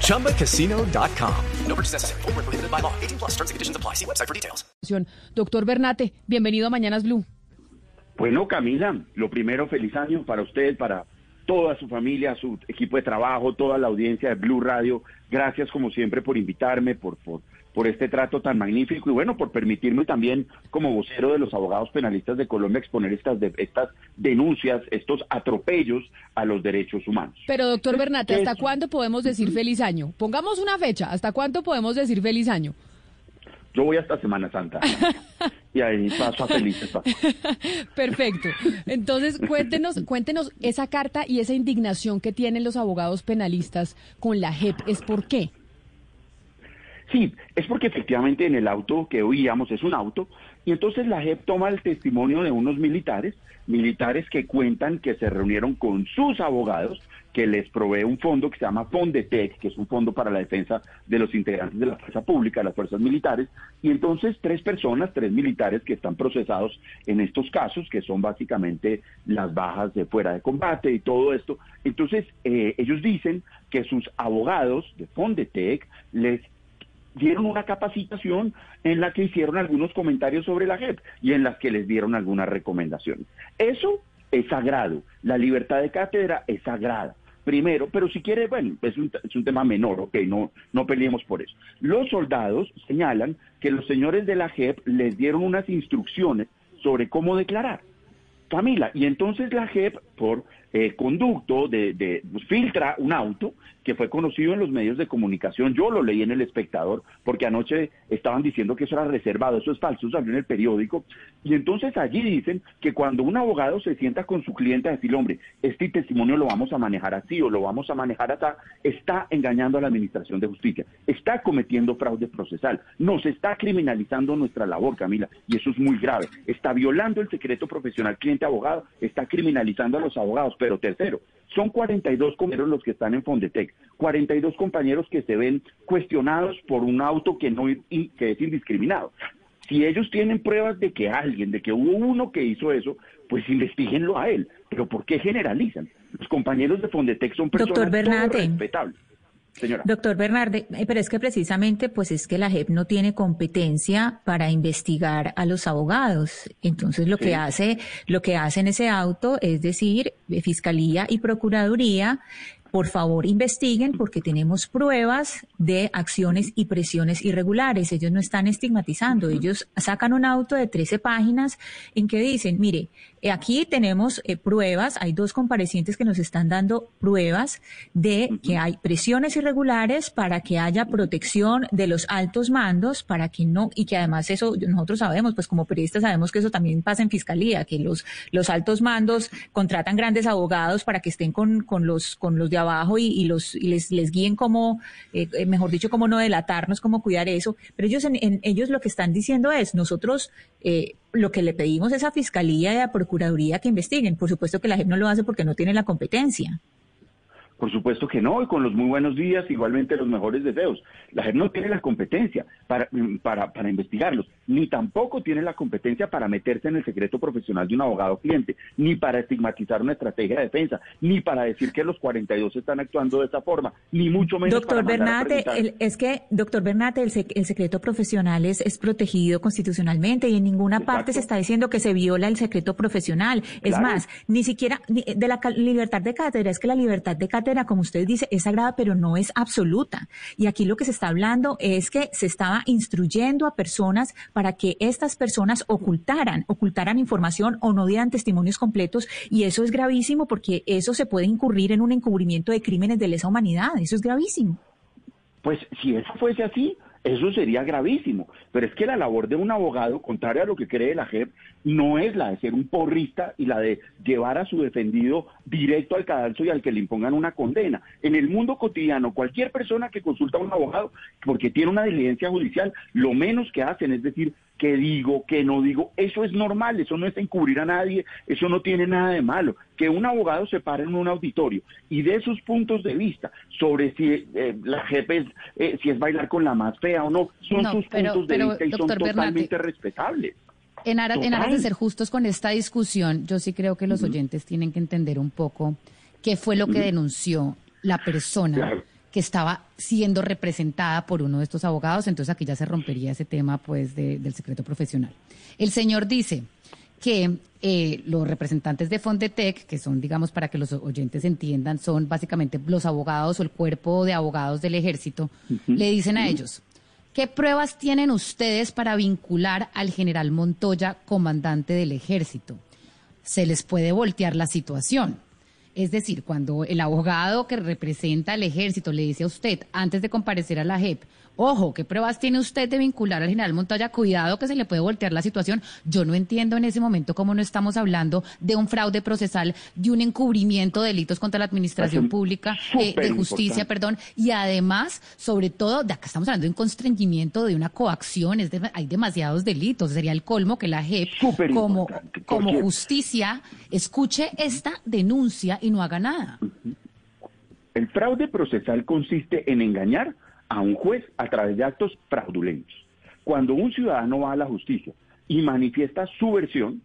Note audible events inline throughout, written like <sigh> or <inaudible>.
ChumbaCasino.com. No purchase necessary. Full prohibited by law. 18 plus terms and conditions apply. See website for details. Doctor Bernate, bienvenido a Mañanas Blue. Bueno, Camila, lo primero, feliz año para usted, para toda su familia, su equipo de trabajo, toda la audiencia de Blue Radio. Gracias, como siempre, por invitarme, por, por, por este trato tan magnífico y bueno, por permitirme también, como vocero de los abogados penalistas de Colombia, exponer estas, de, estas denuncias, estos atropellos a los derechos humanos. Pero, doctor Bernate, ¿hasta cuándo podemos decir feliz año? Pongamos una fecha, ¿hasta cuándo podemos decir feliz año? Yo voy hasta Semana Santa. <laughs> y ahí paso a felices <laughs> Perfecto. Entonces, cuéntenos, cuéntenos esa carta y esa indignación que tienen los abogados penalistas con la JEP. ¿Es por qué? Sí, es porque efectivamente en el auto que oíamos es un auto y entonces la JEP toma el testimonio de unos militares, militares que cuentan que se reunieron con sus abogados, que les provee un fondo que se llama Fondetec, que es un fondo para la defensa de los integrantes de la fuerza pública, de las fuerzas militares, y entonces tres personas, tres militares que están procesados en estos casos, que son básicamente las bajas de fuera de combate y todo esto. Entonces, eh, ellos dicen que sus abogados de Fondetec les dieron una capacitación en la que hicieron algunos comentarios sobre la JEP y en las que les dieron algunas recomendaciones. Eso es sagrado, la libertad de cátedra es sagrada. Primero, pero si quiere, bueno, es un, es un tema menor, ok, no, no peleemos por eso. Los soldados señalan que los señores de la JEP les dieron unas instrucciones sobre cómo declarar. Camila, y entonces la JEP, por eh, conducto de, pues, filtra un auto que fue conocido en los medios de comunicación. Yo lo leí en El Espectador porque anoche estaban diciendo que eso era reservado, eso es falso, salió en el periódico. Y entonces allí dicen que cuando un abogado se sienta con su cliente a decir, hombre, este testimonio lo vamos a manejar así o lo vamos a manejar así, está engañando a la Administración de Justicia, está cometiendo fraude procesal, nos está criminalizando nuestra labor, Camila, y eso es muy grave. Está violando el secreto profesional cliente-abogado, está criminalizando a los abogados pero tercero, son 42 compañeros los que están en Fondetec, 42 compañeros que se ven cuestionados por un auto que, no, que es indiscriminado. Si ellos tienen pruebas de que alguien, de que hubo uno que hizo eso, pues investiguenlo a él. Pero ¿por qué generalizan? Los compañeros de Fondetec son personas respetables. Doctor Bernarde, eh, pero es que precisamente pues es que la JEP no tiene competencia para investigar a los abogados. Entonces lo que hace, lo que hace en ese auto es decir, Fiscalía y Procuraduría por favor investiguen porque tenemos pruebas de acciones y presiones irregulares. Ellos no están estigmatizando, ellos sacan un auto de 13 páginas en que dicen, mire, eh, aquí tenemos eh, pruebas, hay dos comparecientes que nos están dando pruebas de que hay presiones irregulares para que haya protección de los altos mandos, para que no, y que además eso nosotros sabemos, pues como periodistas sabemos que eso también pasa en fiscalía, que los, los altos mandos contratan grandes abogados para que estén con, con los, con los de abajo y, los y les, les guíen cómo, eh, eh, mejor dicho, cómo no delatarnos, cómo cuidar eso. Pero ellos, en, ellos lo que están diciendo es, nosotros eh, lo que le pedimos es a Fiscalía y a Procuraduría que investiguen. Por supuesto que la JEP no lo hace porque no tiene la competencia. Por supuesto que no, y con los muy buenos días, igualmente los mejores deseos. La JEP no tiene la competencia para, para, para investigarlos, ni tampoco tiene la competencia para meterse en el secreto profesional de un abogado cliente, ni para estigmatizar una estrategia de defensa, ni para decir que los 42 están actuando de esa forma, ni mucho menos doctor Bernate, es que, doctor Bernate, el, secreto profesional es, es, protegido constitucionalmente y en ninguna parte se está diciendo que se viola el secreto profesional. Es más, ni siquiera de la libertad de cátedra, es que la libertad de cátedra como usted dice, es sagrada, pero no es absoluta. Y aquí lo que se está hablando es que se estaba instruyendo a personas para que estas personas ocultaran, ocultaran información o no dieran testimonios completos. Y eso es gravísimo porque eso se puede incurrir en un encubrimiento de crímenes de lesa humanidad. Eso es gravísimo. Pues si eso fuese así, eso sería gravísimo. Pero es que la labor de un abogado, contrario a lo que cree la JEP, no es la de ser un porrista y la de llevar a su defendido directo al cadalso y al que le impongan una condena. En el mundo cotidiano, cualquier persona que consulta a un abogado porque tiene una diligencia judicial, lo menos que hacen es decir, qué digo, qué no digo. Eso es normal, eso no es encubrir a nadie, eso no tiene nada de malo. Que un abogado se pare en un auditorio y dé sus puntos de vista sobre si eh, la jefe es, eh, si es bailar con la más fea o no, son sus puntos de vista y son totalmente respetables. En aras, en aras de ser justos con esta discusión, yo sí creo que los oyentes tienen que entender un poco qué fue lo que denunció la persona que estaba siendo representada por uno de estos abogados, entonces aquí ya se rompería ese tema pues del secreto profesional. El señor dice que eh, los representantes de Fondetec, que son, digamos, para que los oyentes entiendan, son básicamente los abogados o el cuerpo de abogados del ejército, le dicen a ellos, ¿qué pruebas tienen ustedes para vincular al general Montoya, comandante del ejército? Se les puede voltear la situación. Es decir, cuando el abogado que representa al ejército le dice a usted, antes de comparecer a la JEP, Ojo, ¿qué pruebas tiene usted de vincular al general Montoya? Cuidado que se le puede voltear la situación. Yo no entiendo en ese momento cómo no estamos hablando de un fraude procesal, de un encubrimiento de delitos contra la administración pública, eh, de justicia, perdón, y además, sobre todo, de acá estamos hablando de un constreñimiento, de una coacción, es hay demasiados delitos. Sería el colmo que la JEP, como, como justicia, escuche esta denuncia y no haga nada. El fraude procesal consiste en engañar a un juez a través de actos fraudulentos. Cuando un ciudadano va a la justicia y manifiesta su versión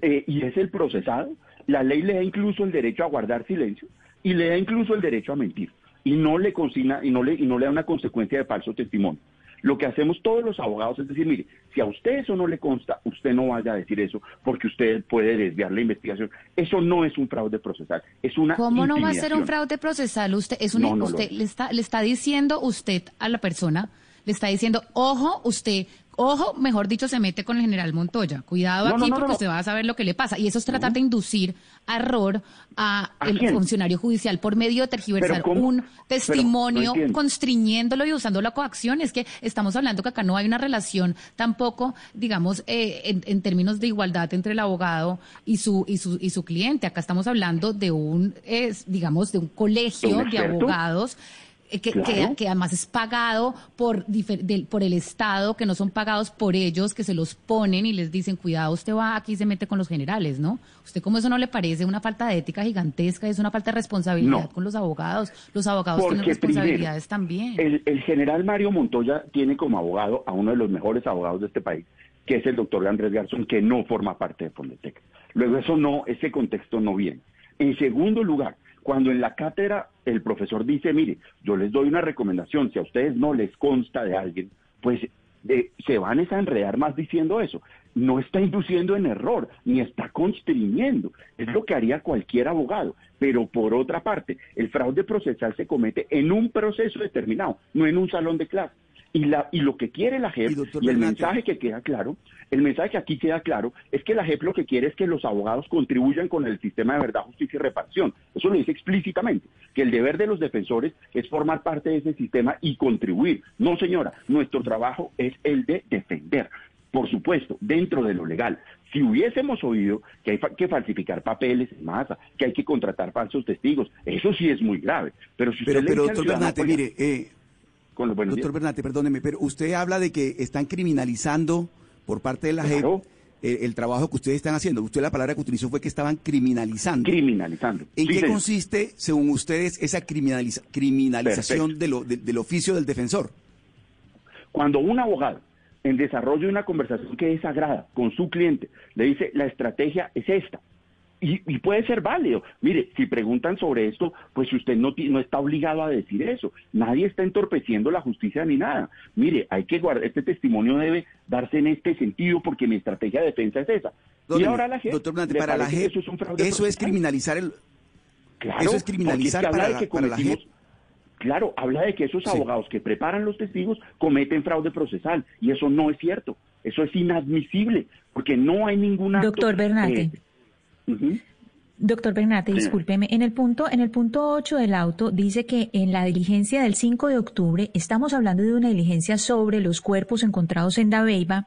eh, y es el procesado, la ley le da incluso el derecho a guardar silencio y le da incluso el derecho a mentir y no le consigna y no le, y no le da una consecuencia de falso testimonio. Lo que hacemos todos los abogados es decir, mire, si a usted eso no le consta, usted no vaya a decir eso porque usted puede desviar la investigación. Eso no es un fraude procesal, es una ¿Cómo no va a ser un fraude procesal? Usted es un, usted le está le está diciendo usted a la persona, le está diciendo, "Ojo, usted Ojo, mejor dicho, se mete con el general Montoya. Cuidado aquí porque usted va a saber lo que le pasa. Y eso es tratar de inducir error a, el funcionario judicial por medio de tergiversar un testimonio, constriñéndolo y usando la coacción. Es que estamos hablando que acá no hay una relación tampoco, digamos, eh, en, términos de igualdad entre el abogado y su y su y su cliente. Acá estamos hablando de un, digamos, de un colegio de abogados eh, que, además es pagado por, por el Estado, que no son pagados por ellos, que se los ponen y les dicen, cuidado, usted va aquí y se mete con los generales, ¿no? ¿Usted cómo eso no le parece una falta de ética gigantesca? Es una falta de responsabilidad con los abogados. Los abogados tienen responsabilidades también. El, el general Mario Montoya tiene como abogado a uno de los mejores abogados de este país, que es el doctor Andrés Garzón, que no forma parte de Fondetec. Luego eso no, ese contexto no viene. En segundo lugar, cuando en la cátedra el profesor dice, mire, yo les doy una recomendación, si a ustedes no les consta de alguien, pues se van a enredar más diciendo eso. No está induciendo en error, ni está constriñendo. Es lo que haría cualquier abogado. Pero por otra parte, el fraude procesal se comete en un proceso determinado, no en un salón de clase. Y, la, y lo que quiere la JEP, y, el mensaje que queda claro, el mensaje que aquí queda claro, es que la JEP lo que quiere es que los abogados contribuyan con el sistema de verdad, justicia y reparación. Eso lo dice explícitamente, que el deber de los defensores es formar parte de ese sistema y contribuir. No, señora, nuestro trabajo es el de defender. Por supuesto, dentro de lo legal. Si hubiésemos oído que hay que falsificar papeles en masa, que hay que contratar falsos testigos, eso sí es muy grave. Pero si usted pero, doctor Bernate, mire, eh, Doctor Bernate, perdóneme, pero usted habla de que están criminalizando por parte de la JEP el, trabajo que ustedes están haciendo. Usted la palabra que utilizó fue que estaban criminalizando. Criminalizando. ¿En qué consiste, según ustedes, esa criminalización del oficio del defensor? Cuando un abogado en desarrollo de una conversación que desagrada con su cliente le dice la estrategia es esta, y, puede ser válido. Mire, si preguntan sobre esto, pues usted no, no está obligado a decir eso. Nadie está entorpeciendo la justicia ni nada. Mire, hay que guardar, este testimonio debe darse en este sentido porque mi estrategia de defensa es esa. y ahora la gente, doctor para la gente, eso es Eso es criminalizar el... Claro, eso es criminalizar para, la, Claro, habla de que esos abogados que preparan los testigos cometen fraude procesal y eso no es cierto. Eso es inadmisible porque no hay ninguna... Doctor Bernate. Doctor Bernate, discúlpeme, en el punto en el punto 8 del auto dice que en la diligencia del 5 de octubre estamos hablando de una diligencia sobre los cuerpos encontrados en Dabeiba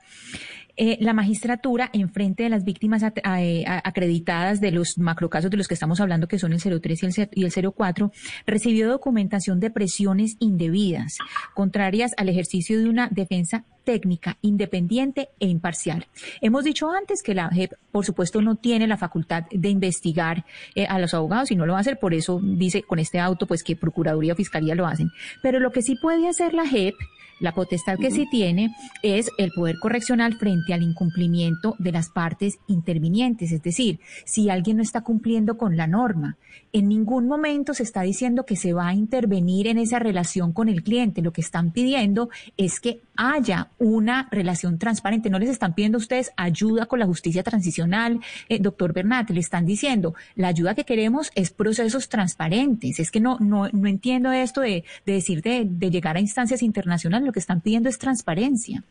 eh, la magistratura, en frente de las víctimas eh, acreditadas de los macrocasos de los que estamos hablando, que son el 03 y el, 04, recibió documentación de presiones indebidas, contrarias al ejercicio de una defensa técnica, independiente e imparcial. Hemos dicho antes que la JEP, por supuesto, no tiene la facultad de investigar eh, a los abogados y no lo va a hacer, por eso dice con este auto pues que Procuraduría o Fiscalía lo hacen. Pero lo que sí puede hacer la JEP la potestad que sí tiene es el poder correccional frente al incumplimiento de las partes intervinientes. Es decir, si alguien no está cumpliendo con la norma, en ningún momento se está diciendo que se va a intervenir en esa relación con el cliente. Lo que están pidiendo es que haya una relación transparente. No les están pidiendo a ustedes ayuda con la justicia transicional, eh, doctor Bernat. Le están diciendo, la ayuda que queremos es procesos transparentes. Es que no, no, no entiendo esto de, decir de, de llegar a instancias internacionales lo que están pidiendo es transparencia.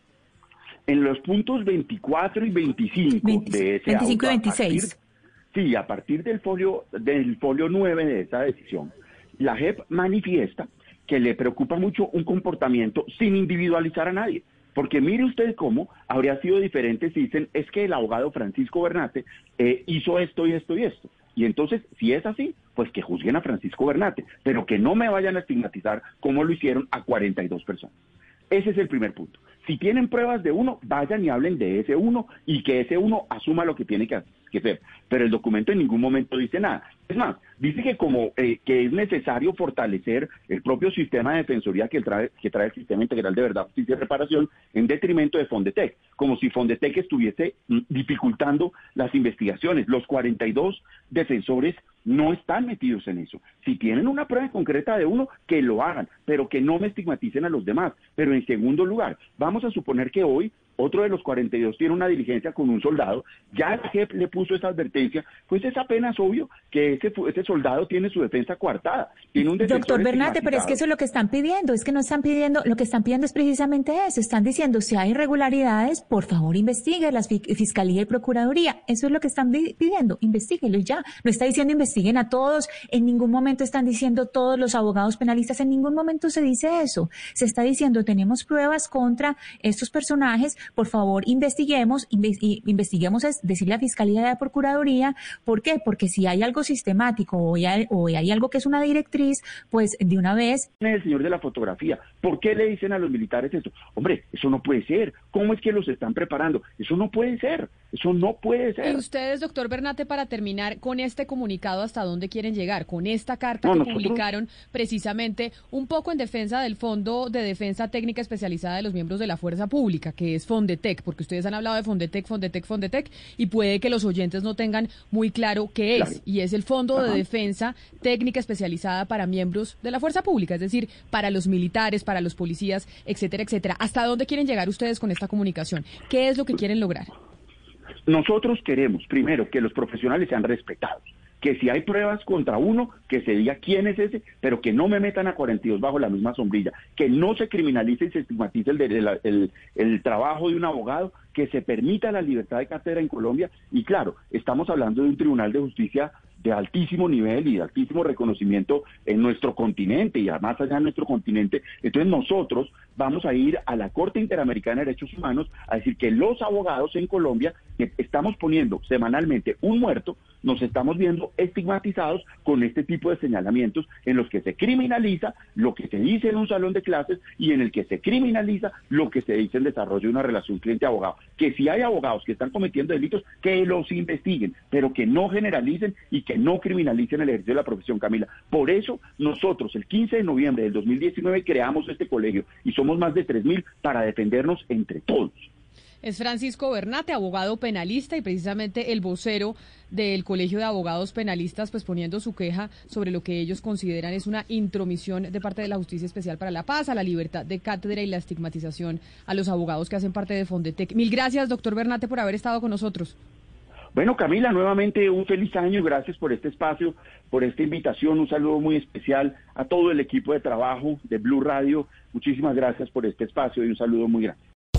En los puntos 24 y 25 de ese 25 y 26. sí, a partir del folio, del folio 9 de esa decisión, la JEP manifiesta que le preocupa mucho un comportamiento sin individualizar a nadie. Porque mire usted cómo habría sido diferente si dicen, es que el abogado Francisco Bernate eh, hizo esto y esto y esto. Y entonces, si es así, pues que juzguen a Francisco Bernate, pero que no me vayan a estigmatizar como lo hicieron a 42 personas. Ese es el primer punto. Si tienen pruebas de uno, vayan y hablen de ese uno y que ese uno asuma lo que tiene que, hacer. Pero el documento en ningún momento dice nada. Es más, dice que como eh, que es necesario fortalecer el propio sistema de defensoría que trae, que trae el Sistema Integral de Verdad, Justicia y Reparación en detrimento de Fondetec, como si Fondetec estuviese mm, dificultando las investigaciones. Los 42 defensores no están metidos en eso. Si tienen una prueba concreta de uno, que lo hagan, pero que no me estigmaticen a los demás. Pero en segundo lugar, vamos a suponer que hoy otro de los 42 tiene una diligencia con un soldado, ya el JEP le puso esa advertencia, pues es apenas obvio que ese, ese soldado tiene su defensa coartada. Tiene un Doctor Bernate, pero es que eso es lo que están pidiendo, es que no están pidiendo, lo que están pidiendo es precisamente eso, están diciendo si hay irregularidades, por favor investigue la Fiscalía y Procuraduría, eso es lo que están pidiendo, investiguenlo ya, no está diciendo investiguen a todos, en ningún momento están diciendo todos los abogados penalistas, en ningún momento se dice eso, se está diciendo tenemos pruebas contra estos personajes, por favor investiguemos, investiguemos es decirle a Fiscalía y a la Procuraduría, ¿por qué? Porque si hay algo sistemático o hay, algo que es una directriz, pues de una vez... El señor de la fotografía, ¿por qué le dicen a los militares esto? Hombre, eso no puede ser. ¿Cómo es que los están preparando? Eso no puede ser. Eso no puede ser. Y ustedes, doctor Bernate, para terminar con este comunicado, ¿hasta dónde quieren llegar? Con esta carta que publicaron precisamente un poco en defensa del Fondo de Defensa Técnica Especializada de los Miembros de la Fuerza Pública, que es Fondetec, porque ustedes han hablado de Fondetec, Fondetec, Fondetec, y puede que los oyentes no tengan muy claro qué es, y es el Fondo de Defensa Técnica Especializada para Miembros de la Fuerza Pública, es decir, para los militares, para los policías, etcétera, etcétera. ¿Hasta dónde quieren llegar ustedes con esta comunicación? ¿Qué es lo que quieren lograr? Nosotros queremos, primero, que los profesionales sean respetados que si hay pruebas contra uno, que se diga quién es ese, pero que no me metan a 42 bajo la misma sombrilla, que no se criminalice y se estigmatice el, el, trabajo de un abogado, que se permita la libertad de cátedra en Colombia. Y claro, estamos hablando de un tribunal de justicia de altísimo nivel y de altísimo reconocimiento en nuestro continente y más allá de nuestro continente. Entonces nosotros vamos a ir a la Corte Interamericana de Derechos Humanos a decir que los abogados en Colombia que estamos poniendo semanalmente un muerto, nos estamos viendo estigmatizados con este tipo de señalamientos en los que se criminaliza lo que se dice en un salón de clases y en el que se criminaliza lo que se dice en desarrollo de una relación cliente-abogado. Que si hay abogados que están cometiendo delitos, que los investiguen, pero que no generalicen y que no criminalicen el ejercicio de la profesión, Camila. Por eso nosotros el 15 de noviembre del 2019 creamos este colegio y somos más de 3.000 para defendernos entre todos. Es Francisco Bernate, abogado penalista y precisamente el vocero del Colegio de Abogados Penalistas, pues poniendo su queja sobre lo que ellos consideran es una intromisión de parte de la Justicia Especial para la Paz, a la libertad de cátedra y la estigmatización a los abogados que hacen parte de Fondetec. Mil gracias, doctor Bernate, por haber estado con nosotros. Bueno, Camila, nuevamente un feliz año gracias por este espacio, por esta invitación. Un saludo muy especial a todo el equipo de trabajo de Blue Radio. Muchísimas gracias por este espacio y un saludo muy grande.